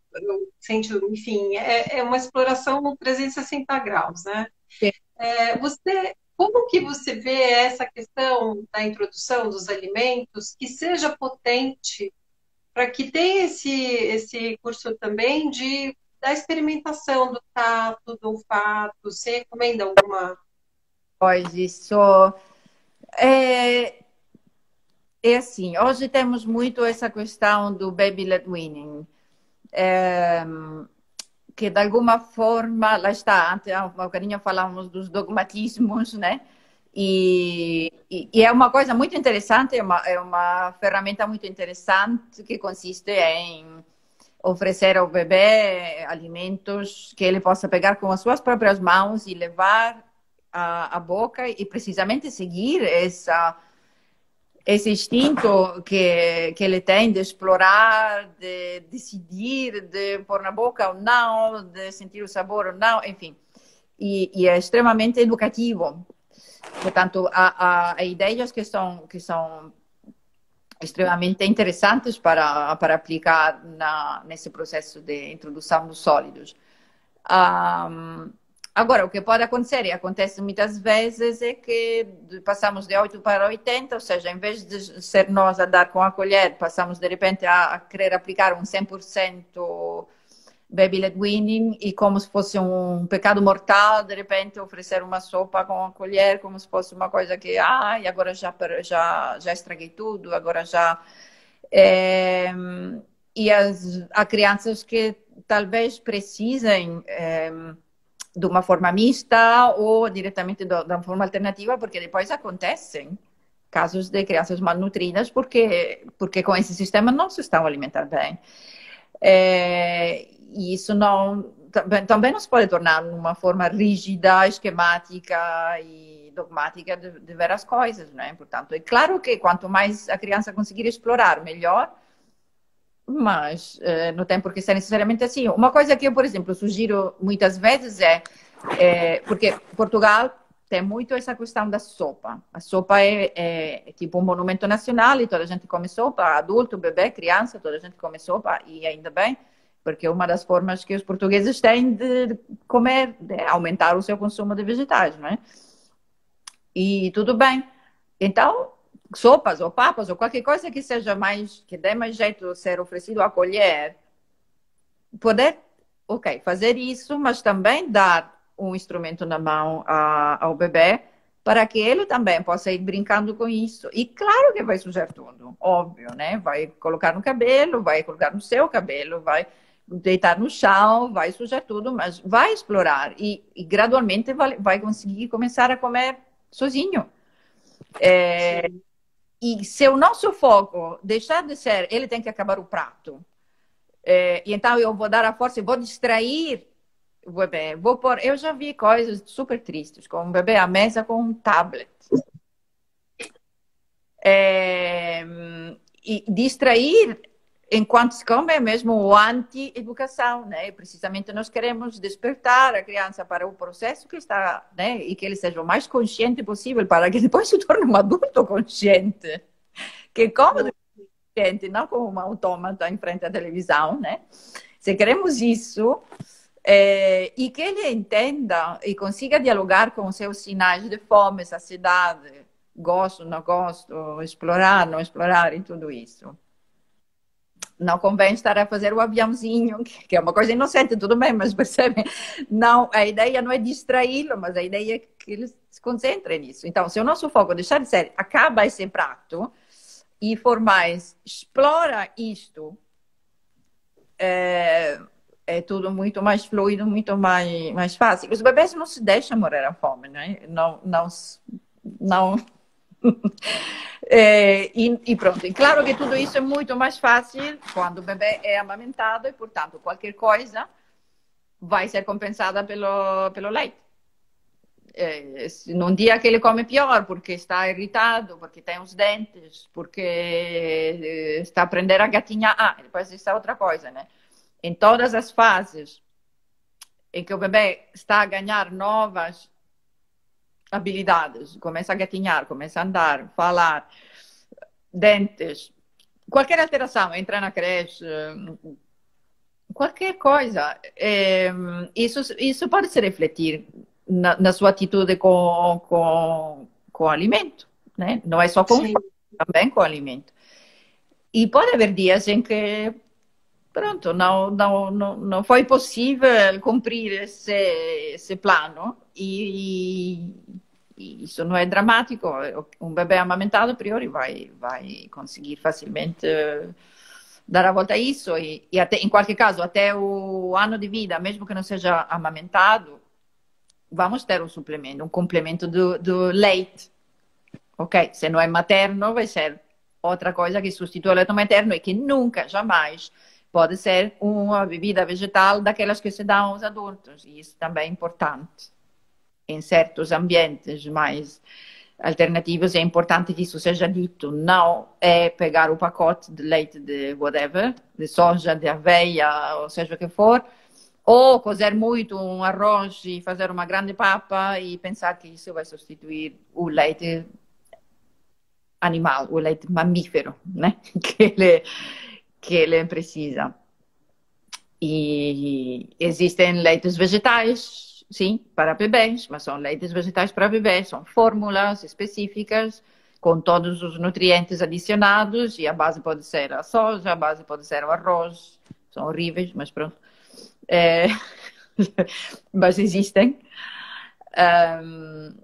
sente, enfim, é, é uma exploração no 360 graus, né? É, você, como que você vê essa questão da introdução dos alimentos que seja potente para que tenha esse, esse curso também de da experimentação do tato, do olfato? Você recomenda alguma? Pois isso é, é assim, hoje temos muito essa questão do baby led winning. É, que de alguma forma, lá está, antes, há um bocadinho dos dogmatismos, né? E, e, e, é uma coisa muito interessante, é uma, é uma ferramenta muito interessante que consiste em oferecer ao bebê alimentos que ele possa pegar com as suas próprias mãos e levar à boca e precisamente seguir essa esse instinto que, que ele tem de explorar, de decidir, de pôr na boca ou não, de sentir o sabor ou não, enfim. E, e é extremamente educativo. Portanto, há, há, ideias que são, que são extremamente interessantes para, para aplicar na, nesse processo de introdução dos sólidos. Um, Agora, o que pode acontecer, e acontece muitas vezes, é que passamos de 8 para 80, ou seja, em vez de ser nós a dar com a colher, passamos de repente a, querer aplicar um 100% baby led weaning e como se fosse um pecado mortal, de repente oferecer uma sopa com a colher, como se fosse uma coisa que, ah, e agora já, já, já estraguei tudo, agora já... É, e as, há crianças que talvez precisem... É, de uma forma mista ou diretamente de uma forma alternativa, porque depois acontecem casos de crianças malnutridas porque porque com esse sistema não se estão alimentando bem. É, e isso não também, também não se pode tornar uma forma rígida, esquemática e dogmática de, de ver as coisas, né? Portanto, é claro que quanto mais a criança conseguir explorar, melhor. Mas eh, não tem por que ser necessariamente assim. Uma coisa que eu, por exemplo, sugiro muitas vezes é, é porque Portugal tem muito essa questão da sopa. A sopa é, é, é, tipo um monumento nacional e toda a gente come sopa, adulto, bebê, criança, toda a gente come sopa e ainda bem, porque é uma das formas que os portugueses têm de comer, de aumentar o seu consumo de vegetais, não é? E tudo bem. Então, sopas ou papas ou qualquer coisa que seja mais, que dê mais jeito de ser oferecido à colher, poder, ok, fazer isso, mas também dar um instrumento na mão a, ao bebê para que ele também possa ir brincando com isso. E claro que vai sujar tudo, óbvio, né? Vai colocar no cabelo, vai colocar no seu cabelo, vai deitar no chão, vai sujar tudo, mas vai explorar e, e gradualmente vai, vai conseguir começar a comer sozinho. É, e se o nosso foco deixar de ser, ele tem que acabar o prato. É, e então eu vou dar a força, vou distrair o bebê. Vou pôr, eu já vi coisas super tristes, com um bebê à mesa com um tablet. É, e distrair enquanto se come é mesmo o anti-educação, né? Precisamente nós queremos despertar a criança para o processo que está, né? E que ele seja o mais consciente possível para que depois se torne um adulto consciente, que come consciente, não como um autômata em frente à televisão, né? Se queremos isso, é, e que ele entenda e consiga dialogar com os seus sinais de fome, saciedade, gosto, não gosto, explorar, não explorar e tudo isso não convém estar a fazer o aviãozinho, que é uma coisa inocente, tudo bem, mas percebe? Não, a ideia não é distraí-lo, mas a ideia é que ele se concentre nisso. Então, se o nosso foco deixar de ser acaba esse prato e for mais explora isto, é, é tudo muito mais fluido, muito mais, mais fácil. Os bebês não se deixam morrer à fome, né? Não, não, não é, e, e, pronto. E claro que tudo isso é muito mais fácil quando o bebê é amamentado e, portanto, qualquer coisa vai ser compensada pelo, pelo leite. É, num dia que ele come pior, porque está irritado, porque tem os dentes, porque é, está a aprender a gatinhar. Ah, depois isso é outra coisa, né? Em todas as fases em que o bebê está a ganhar novas habilidades, começa a gatinhar, começa a andar, falar, dentes, qualquer alteração, entra na creche, qualquer coisa, é, isso, isso pode se refletir na, na sua atitude com, com, com o alimento, né? Não é só com Sim. também com o alimento. E pode haver dias em que pronto, não, não, não, não foi possível cumprir esse, esse plano e, e, isso não é dramático. Um bebê amamentado, a priori, vai, vai conseguir facilmente dar a volta a isso e, e até, em qualquer caso, até o ano de vida, mesmo que não seja amamentado, vamos ter um suplemento, um complemento do, do leite. Ok? Se não é materno, vai ser outra coisa que substitui o leite materno e que nunca, jamais pode ser uma bebida vegetal daquelas que se dão aos adultos. E isso também é importante. Em certos ambientes mais alternativos é importante que isso seja dito. Não é pegar o pacote de leite de whatever, de soja, de aveia, ou seja o que for, ou cozer muito um arroz e fazer uma grande papa e pensar que isso vai substituir o leite animal, o leite mamífero, né? Que ele, que ele precisa. E existem leites vegetais, sim, para bebês, mas são leites vegetais para bebês, são fórmulas específicas com todos os nutrientes adicionados e a base pode ser a soja, a base pode ser o arroz, são horríveis, mas pronto. É... mas existem. Um,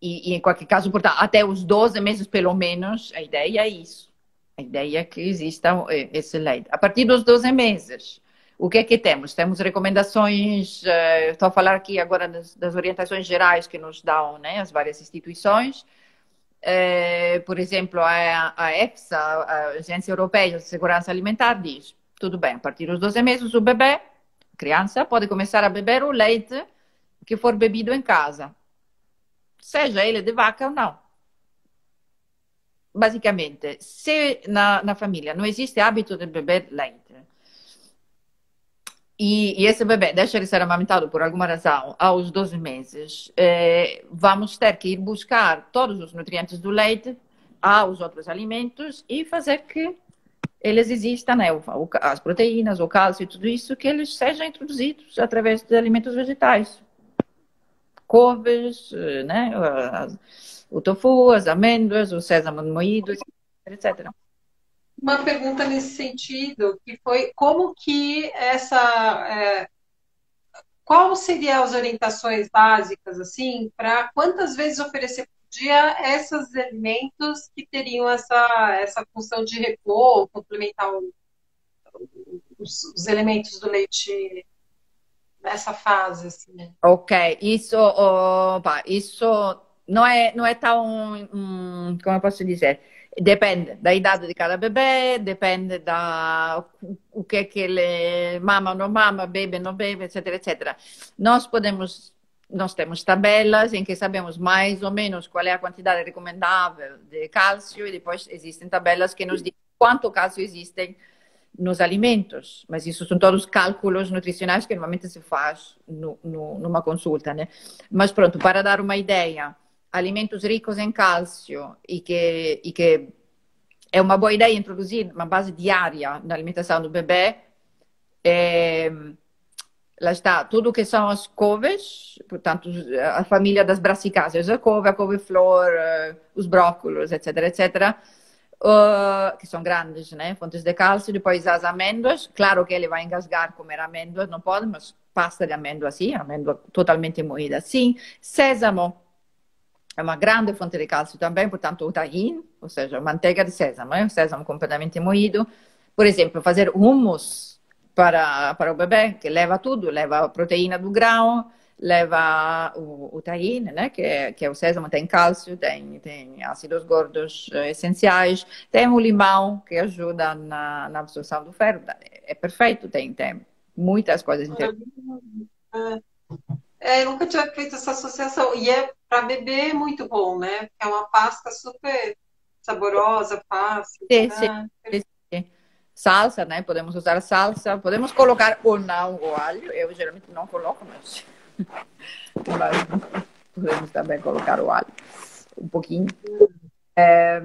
e, e, em qualquer caso, portanto, até os 12 meses pelo menos, a ideia é isso. A ideia é que exista eh, esse leite. A partir dos 12 meses, o que é que temos? Temos recomendações, uh, estou a falar aqui agora das, das, orientações gerais que nos dão né, as várias instituições. Uh, por exemplo, a, a EFSA, a Agência Europeia de Segurança Alimentar, diz: tudo bem, a partir dos 12 meses, o bebê criança pode começar a beber o leite que for bebido em casa, seja ele de vaca ou não. Basicamente, se na, na família não existe hábito de beber leite, e, e, esse bebê deixa de ser amamentado por alguma razão aos 12 meses, eh, vamos ter que ir buscar todos os nutrientes do leite aos outros alimentos e fazer que eles existam, né, as proteínas, o cálcio e tudo isso, que eles sejam introduzidos através de alimentos vegetais. Couves, né, o tofu, as amêndoas, o sésamo moído, etc. Uma pergunta nesse sentido, que foi como que essa... É, qual seriam as orientações básicas, assim, para quantas vezes oferecer dia esses alimentos que teriam essa, essa função de repor, complementar o, os, os, elementos do leite nessa fase. Assim? Ok, isso, opa, isso não é, não é tão, hum, como eu posso dizer, depende da idade de cada bebê, depende da o que é que ele mama ou não mama, bebe ou não bebe, etc, etc. Nós podemos nós temos tabelas em que sabemos mais ou menos qual é a quantidade recomendável de cálcio e depois existem tabelas que nos dizem quanto cálcio existem nos alimentos, mas isso são todos cálculos nutricionais que normalmente se faz no, no, numa consulta, né? Mas pronto, para dar uma ideia, alimentos ricos em cálcio e que, e que é uma boa ideia introduzir uma base diária na alimentação do bebê, é, lá está, tudo que são as couves, portanto, a família das brassicáceas, a couve, a couve-flor, os brócolos, etc, etc, uh, que são grandes, né, fontes de cálcio, depois as amêndoas, claro que ele vai engasgar comer amêndoas, não pode, mas pasta de amêndoa sim, amêndoa totalmente moída sim, sésamo, é uma grande fonte de cálcio também, portanto, o tahin, ou seja, manteiga de sésamo, é? sésamo completamente moído. Por exemplo, fazer hummus, para, para o bebê, que leva tudo, leva a proteína do grão, leva o, o tahine, né, que é, que é o sésamo, tem cálcio, tem, tem ácidos gordos eh, essenciais, tem o limão, que ajuda na, na absorção do ferro, é perfeito, tem, tem muitas coisas interessantes. É, eu nunca tinha feito essa associação, e é para beber muito bom, né, é uma pasta super saborosa, fácil. Sim, né? sim salsa, né? Podemos usar salsa, podemos colocar ou não o alho. Eu geralmente não coloco, mas, mas podemos também colocar o alho um pouquinho. É,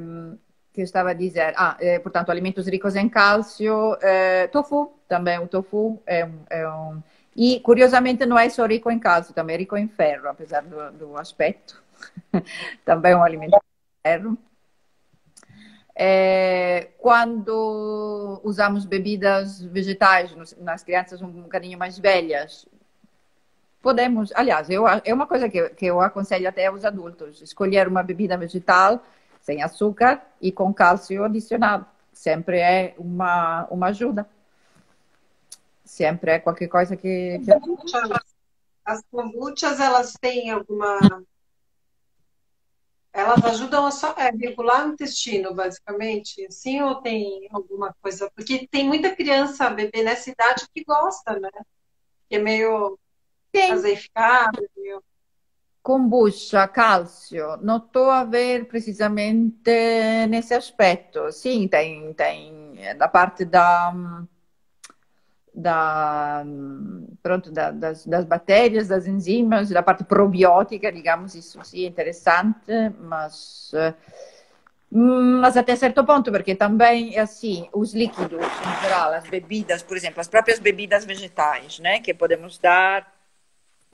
que eu estava a dizer, ah, é, portanto, alimentos ricos em cálcio, é, tofu, também o tofu é um, é um, E, curiosamente, não é só rico em cálcio, também é rico em ferro, apesar do, do aspecto. também é um alimento de ferro. É, quando usamos bebidas vegetais nas crianças um bocadinho mais velhas, podemos, aliás, eu, é uma coisa que, que eu aconselho até aos adultos, escolher uma bebida vegetal sem açúcar e com cálcio adicionado. sempre é uma, uma ajuda. Sempre é qualquer coisa que. que... As kombuchas, elas têm alguma. Elas ajudam a só, é, regular o intestino, basicamente, sim ou tem alguma coisa? Porque tem muita criança, bebê nessa idade que gosta, né? Que é meio Sim. azeificado, meio kombucha, cálcio, não estou a ver precisamente nesse aspecto. Sim, tem, tem da parte da, da, pronto, da, das, das bactérias, das enzimas, da parte probiótica, digamos, isso sim é interessante, mas, mas até certo ponto, porque também, assim, os líquidos, em geral, as bebidas, por exemplo, as próprias bebidas vegetais, né, que podemos dar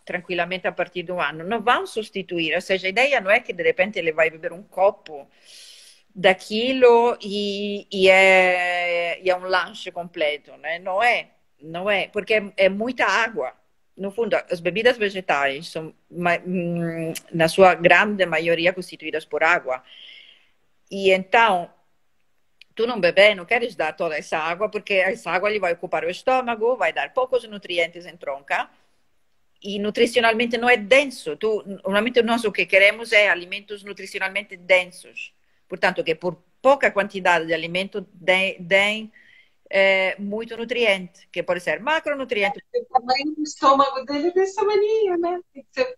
tranquillamente a partir do ano, não vão substituir, ou seja, a ideia não é que de repente ele vai beber um copo daquilo e, e, é, e é um lanche completo, né? Não é, não é, porque é, é muita água. No fundo, as bebidas vegetais são, hum, na sua grande maioria, constituídas por água. E então, tu não bebe, não queres dar toda essa água, porque essa água lhe vai ocupar o estômago, vai dar poucos nutrientes em tronca, e nutricionalmente não é denso. Tu, normalmente nós o que queremos é alimentos nutricionalmente densos. Portanto, que por pouca quantidade de alimento deem é, muito nutriente, que pode ser macronutriente. O tamanho do estômago dele é desse tamanho, né? Tem que ser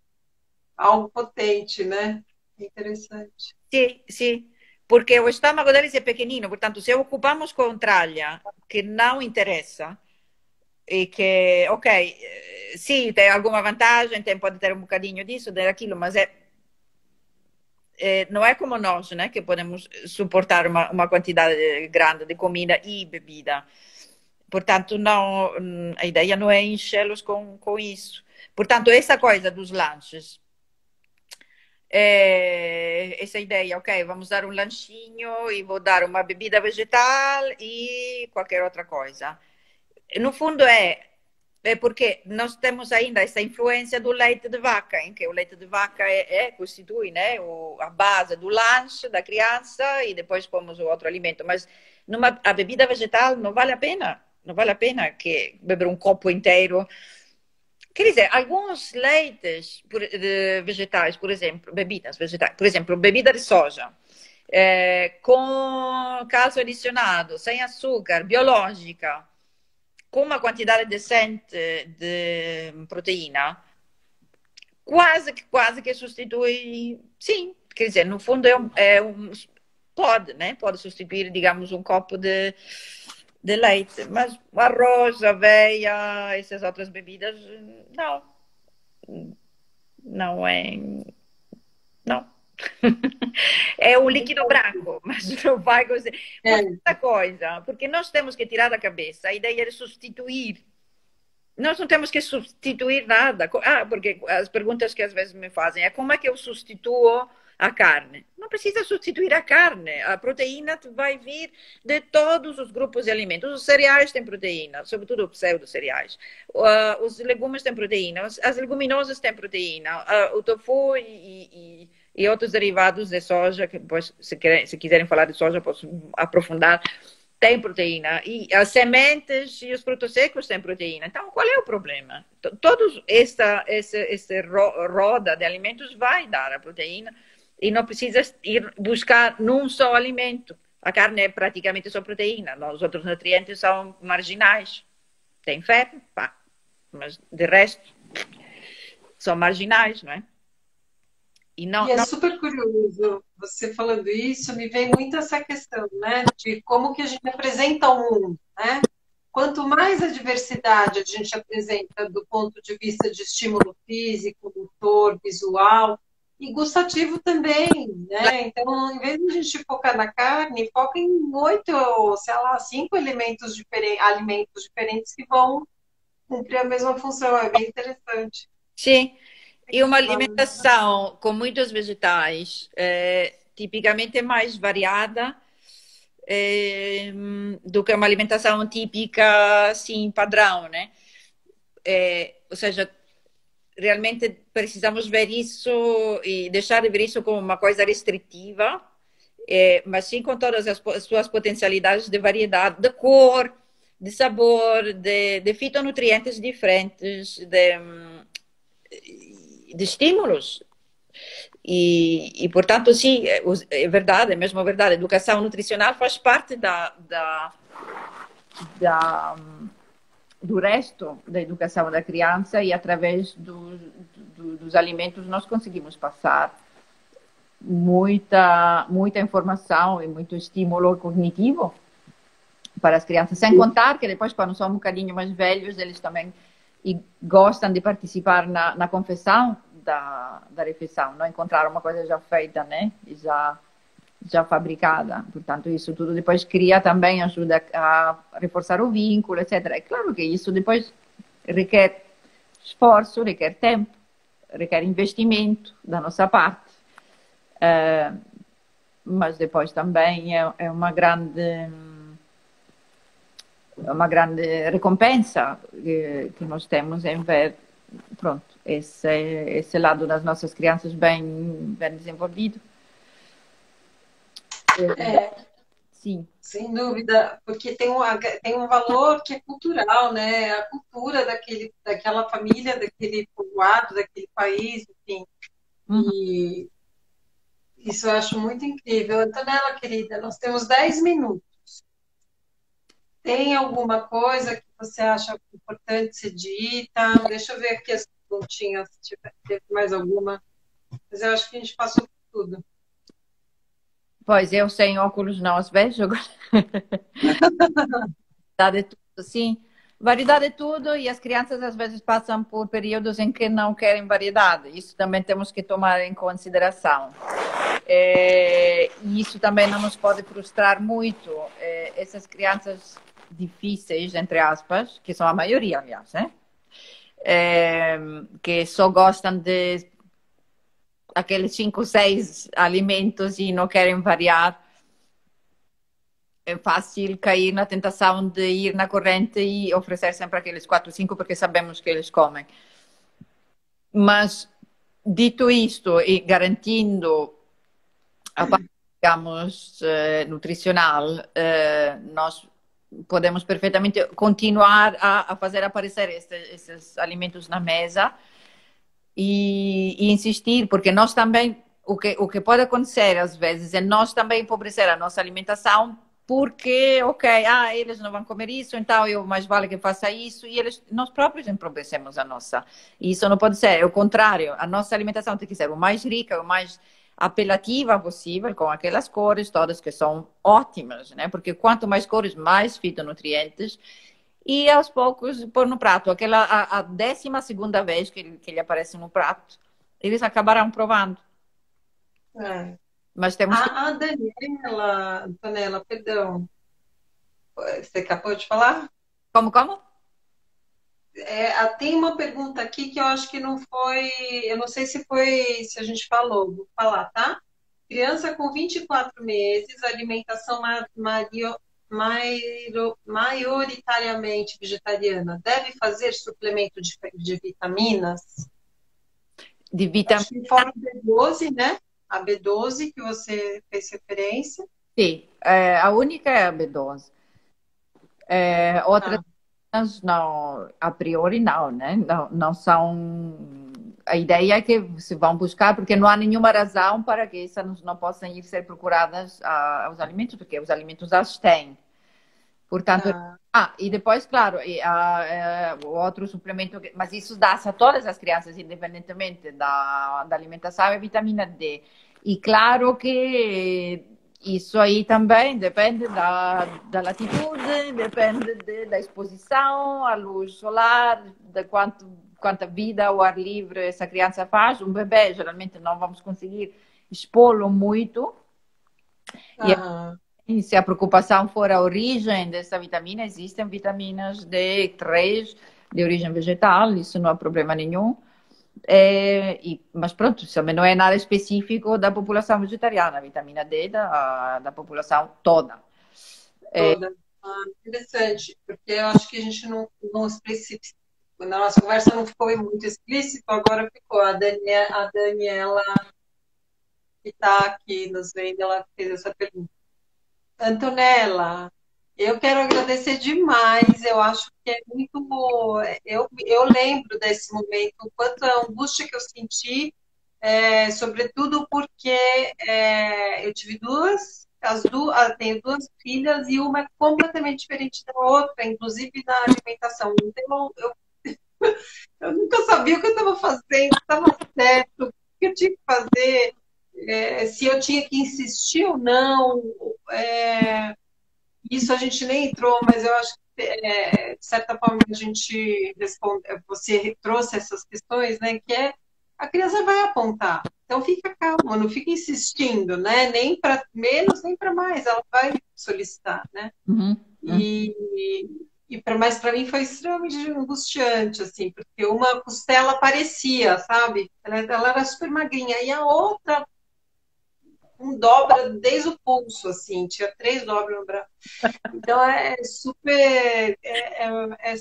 algo potente, né? Interessante. Sim, sim. Porque o estômago deles é pequenino, portanto, se ocupamos com tralha que não interessa, e que, ok, sì, tem alguma vantagem, tem, pode ter um bocadinho disso, daquilo, mas é, é, não é como nós, né, que podemos suportar uma, uma quantidade grande de comida e bebida. Portanto, não, a ideia não é enchê-los com, com isso. Portanto, essa coisa dos lanches, é, essa ideia, ok, vamos dar um lanchinho e vou dar uma bebida vegetal e qualquer outra coisa. No fundo é é porque nós temos ainda essa influência do leite de vaca, em que o leite de vaca é, é constitui né, o, a base do lanche da criança e depois pomos o outro alimento. Mas numa, a bebida vegetal não vale a pena, não vale a pena que beber um copo inteiro. Quer dizer, alguns leites por, vegetais, por exemplo, bebidas vegetais, por exemplo, bebida de soja, é, com cálcio adicionado, sem açúcar, biológica, com uma quantidade decente de proteína, quase que quase que substitui, sim, quer dizer, no fundo é um, é um pode, né? Pode substituir, digamos, um copo de, de leite, mas arroz, aveia, essas outras bebidas, não, não é. é o líquido branco, mas não vai conseguir. É. coisa, porque nós temos que tirar da cabeça a ideia de substituir. Nós não temos que substituir nada. Ah, porque as perguntas que às vezes me fazem é como é que eu substituo a carne. Não precisa substituir a carne. A proteína vai vir de todos os grupos de alimentos. Os cereais têm proteína, sobretudo pseudo-cereais. Uh, os legumes têm proteína. As leguminosas têm proteína. Uh, o tofu e, e e outros derivados de soja, que depois, se, querem, se quiserem falar de soja, posso aprofundar, tem proteína. E as sementes e os frutos secos têm proteína. Então, qual é o problema? Todos essa, essa, essa roda de alimentos vai dar a proteína e não precisa ir buscar num só alimento. A carne é praticamente só proteína, os outros nutrientes são marginais. Tem ferro, pá, mas de resto são marginais, não é? E, não, e é não... super curioso você falando isso, me vem muito essa questão, né? De como que a gente apresenta o mundo, né? Quanto mais a diversidade a gente apresenta do ponto de vista de estímulo físico, motor, visual e gustativo também, né? Então, em vez de a gente focar na carne, foca em oito, sei lá, cinco elementos diferentes, alimentos diferentes que vão cumprir a mesma função. É bem interessante. Sim. E uma alimentação com muitos vegetais, é, tipicamente mais variada é, do que uma alimentação típica, assim, padrão, né? É, ou seja, realmente precisamos ver isso e deixar de ver isso como uma coisa restritiva é, mas sim com todas as, as suas potencialidades de variedade, de cor, de sabor, de, de fitonutrientes diferentes, de, de estímulos. E, e, portanto, sim, é, é verdade, é mesmo verdade. A educação nutricional faz parte da, da, da, do resto da educação da criança e através do, do, dos alimentos nós conseguimos passar muita, muita informação e muito estímulo cognitivo para as crianças. Sem contar que depois, quando são um bocadinho mais velhos, eles também e gostam de participar na, na da, da refeição, não encontrar uma coisa já feita, né? E já, já fabricada. Portanto, isso tudo depois cria também, ajuda a reforçar o vínculo, etc. É claro que isso depois requer esforço, requer tempo, requer investimento da nossa parte. Uh, mas depois também é, é uma grande uma grande recompensa que, que nós temos em ver pronto esse esse lado das nossas crianças bem bem desenvolvido é, sim sem dúvida porque tem um tem um valor que é cultural né a cultura daquele daquela família daquele povoado daquele país enfim uhum. e isso eu acho muito incrível. Antonella, querida, nós temos 10 minutos. Tem alguma coisa que você acha importante ser dita? Deixa eu ver aqui as perguntinhas, se tiver mais alguma. Mas eu acho que a gente passou por tudo. Pois, eu sem óculos não as vejo agora. Variedade tudo, sim. Variedade é tudo e as crianças às vezes passam por períodos em que não querem variedade. Isso também temos que tomar em consideração. É, e isso também não nos pode frustrar muito. É, essas crianças difíceis, entre aspas, que são a maioria, aliás, né? É, que só gostam de aqueles cinco, seis alimentos e não querem variar. É fácil cair na tentação de ir na corrente e oferecer sempre aqueles quatro, cinco, porque sabemos que eles comem. Mas, dito isto e garantindo a parte, digamos, uh, nutricional, uh, nós podemos perfeitamente continuar a, a fazer aparecer este, esses alimentos na mesa e, e, insistir, porque nós também, o que, o que pode acontecer às vezes é nós também empobrecer a nossa alimentação porque, ok, ah, eles não vão comer isso, então eu mais vale que faça isso, e eles, nós próprios empobrecemos a nossa. E isso não pode ser, é o contrário, a nossa alimentação tem que ser o mais rica, o mais apelativa possível, com aquelas cores todas que são ótimas, né? Porque quanto mais cores, mais fitonutrientes. E aos poucos pôr no prato. Aquela a, a décima segunda vez que ele, que ele aparece no prato, eles acabarão provando. É. Mas temos a, que... a Daniela, Antonella, perdão. Você acabou de falar? Como, como? É, tem uma pergunta aqui que eu acho que não foi, eu não sei se foi, se a gente falou, vou falar, tá? Criança com 24 meses, alimentação mario, mario, maioritariamente vegetariana, deve fazer suplemento de, de vitaminas? De vitamina. Fora B12, né? A B12 que você fez referência. Sim, é, a única é a B12. É, outra ah não, a priori não, né? Não, não são. A ideia é que se vão buscar, porque não há nenhuma razão para que essas não possam ir ser procuradas uh, aos alimentos, porque os alimentos as têm. Portanto, ah, ah e depois, claro, e, uh, uh, o outro suplemento, mas isso dá-se a todas as crianças, independentemente da, da alimentação, é vitamina D. E claro que isso aí também depende da, da latitude, depende de, da exposição à luz solar, de quanto, quanta vida ao ar livre essa criança faz. Um bebê, geralmente, não vamos conseguir expô-lo muito. Uhum. E se a preocupação for a origem dessa vitamina, existem vitaminas D3 de origem vegetal, isso não há problema nenhum. É, e, mas pronto, também não é nada específico da população vegetariana, a vitamina D da, da população toda. É, toda. Ah, interessante, porque eu acho que a gente não, não especificou, na nossa conversa não ficou muito explícito, agora ficou. A a Daniela que está aqui nos vendo, ela fez essa pergunta. Antonella, eu quero agradecer demais. Eu acho que é muito. Eu, eu lembro desse momento, o quanto a angústia que eu senti, é, sobretudo porque é, eu tive duas, as duas, ah, tenho duas filhas e uma é completamente diferente da outra, inclusive na alimentação. Então, eu, eu nunca sabia o que eu estava fazendo, estava certo, o que eu tinha que fazer, é, se eu tinha que insistir ou não. É, isso a gente nem entrou, mas eu acho que, é, de certa forma, a gente responde, você trouxe essas questões, né? Que é a criança vai apontar. Então fica calma, não fica insistindo, né? Nem para menos, nem para mais, ela vai solicitar, né? Uhum, uhum. E, e para mais para mim foi extremamente angustiante, assim, porque uma costela parecia, sabe? Ela, ela era super magrinha e a outra um dobra desde o pulso, assim, tinha três dobras no braço. Então é super. É, é, é, é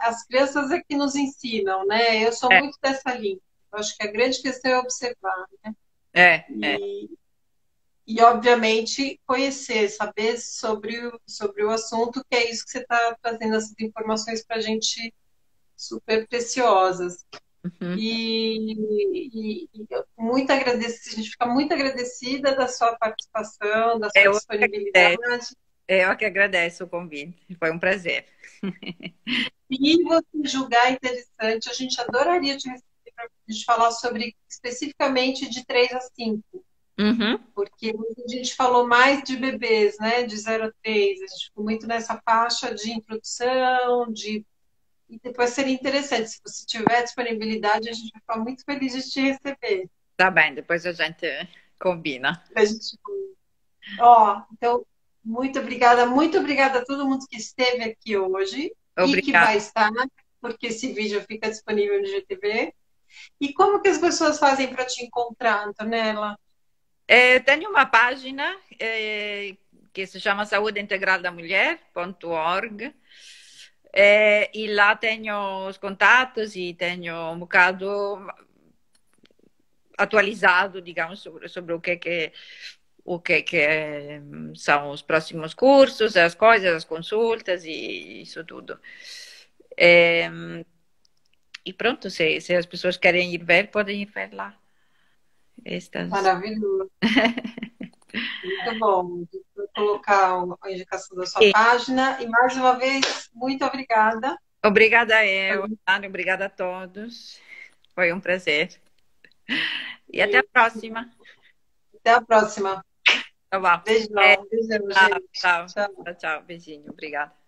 as crianças é que nos ensinam, né? Eu sou é. muito dessa linha. Eu acho que a grande questão é observar, né? É. E, é. e obviamente, conhecer, saber sobre, o, sobre o assunto, que é isso que você está trazendo essas informações para a gente super preciosas. Uhum. E, e, e, muito agradecida, a gente fica muito agradecida da sua participação, da sua eu disponibilidade. Que eu que agradeço o convite, foi um prazer. Se você julgar interessante, a gente adoraria te receber para a gente falar sobre especificamente de 3 a 5. Uhum. Porque a gente falou mais de bebês, né? De 0 a 3. A gente ficou muito nessa faixa de introdução, de e depois seria interessante, se você tiver disponibilidade, a gente vai ficar muito feliz de te receber. Tá bem, depois a gente combina. A gente... Ó, então, muito obrigada, muito obrigada a todo mundo que esteve aqui hoje Obrigada. e que vai estar, porque esse vídeo fica disponível no GTV. E como que as pessoas fazem para te encontrar, Antonella? É, tenho uma página é, que se chama saúdeintegraldamulher.org é, e lá tenho os contatos e tenho um bocado atualizado, digamos, sobre, sobre o que, que o que, que são os próximos cursos, as coisas, as consultas e isso tudo. É, e pronto, se, se as pessoas querem ir ver, podem ir ver lá. Estas... Maravilhoso. Muito bom. Vou colocar a indicação da sua página. E mais uma vez, muito obrigada. Obrigada eu, obrigada a todos. Foi um prazer. E, até a próxima. Até a próxima. Tá bom. Beijão, beijão, tchau, tchau, tchau, tchau. Beijinho, obrigada.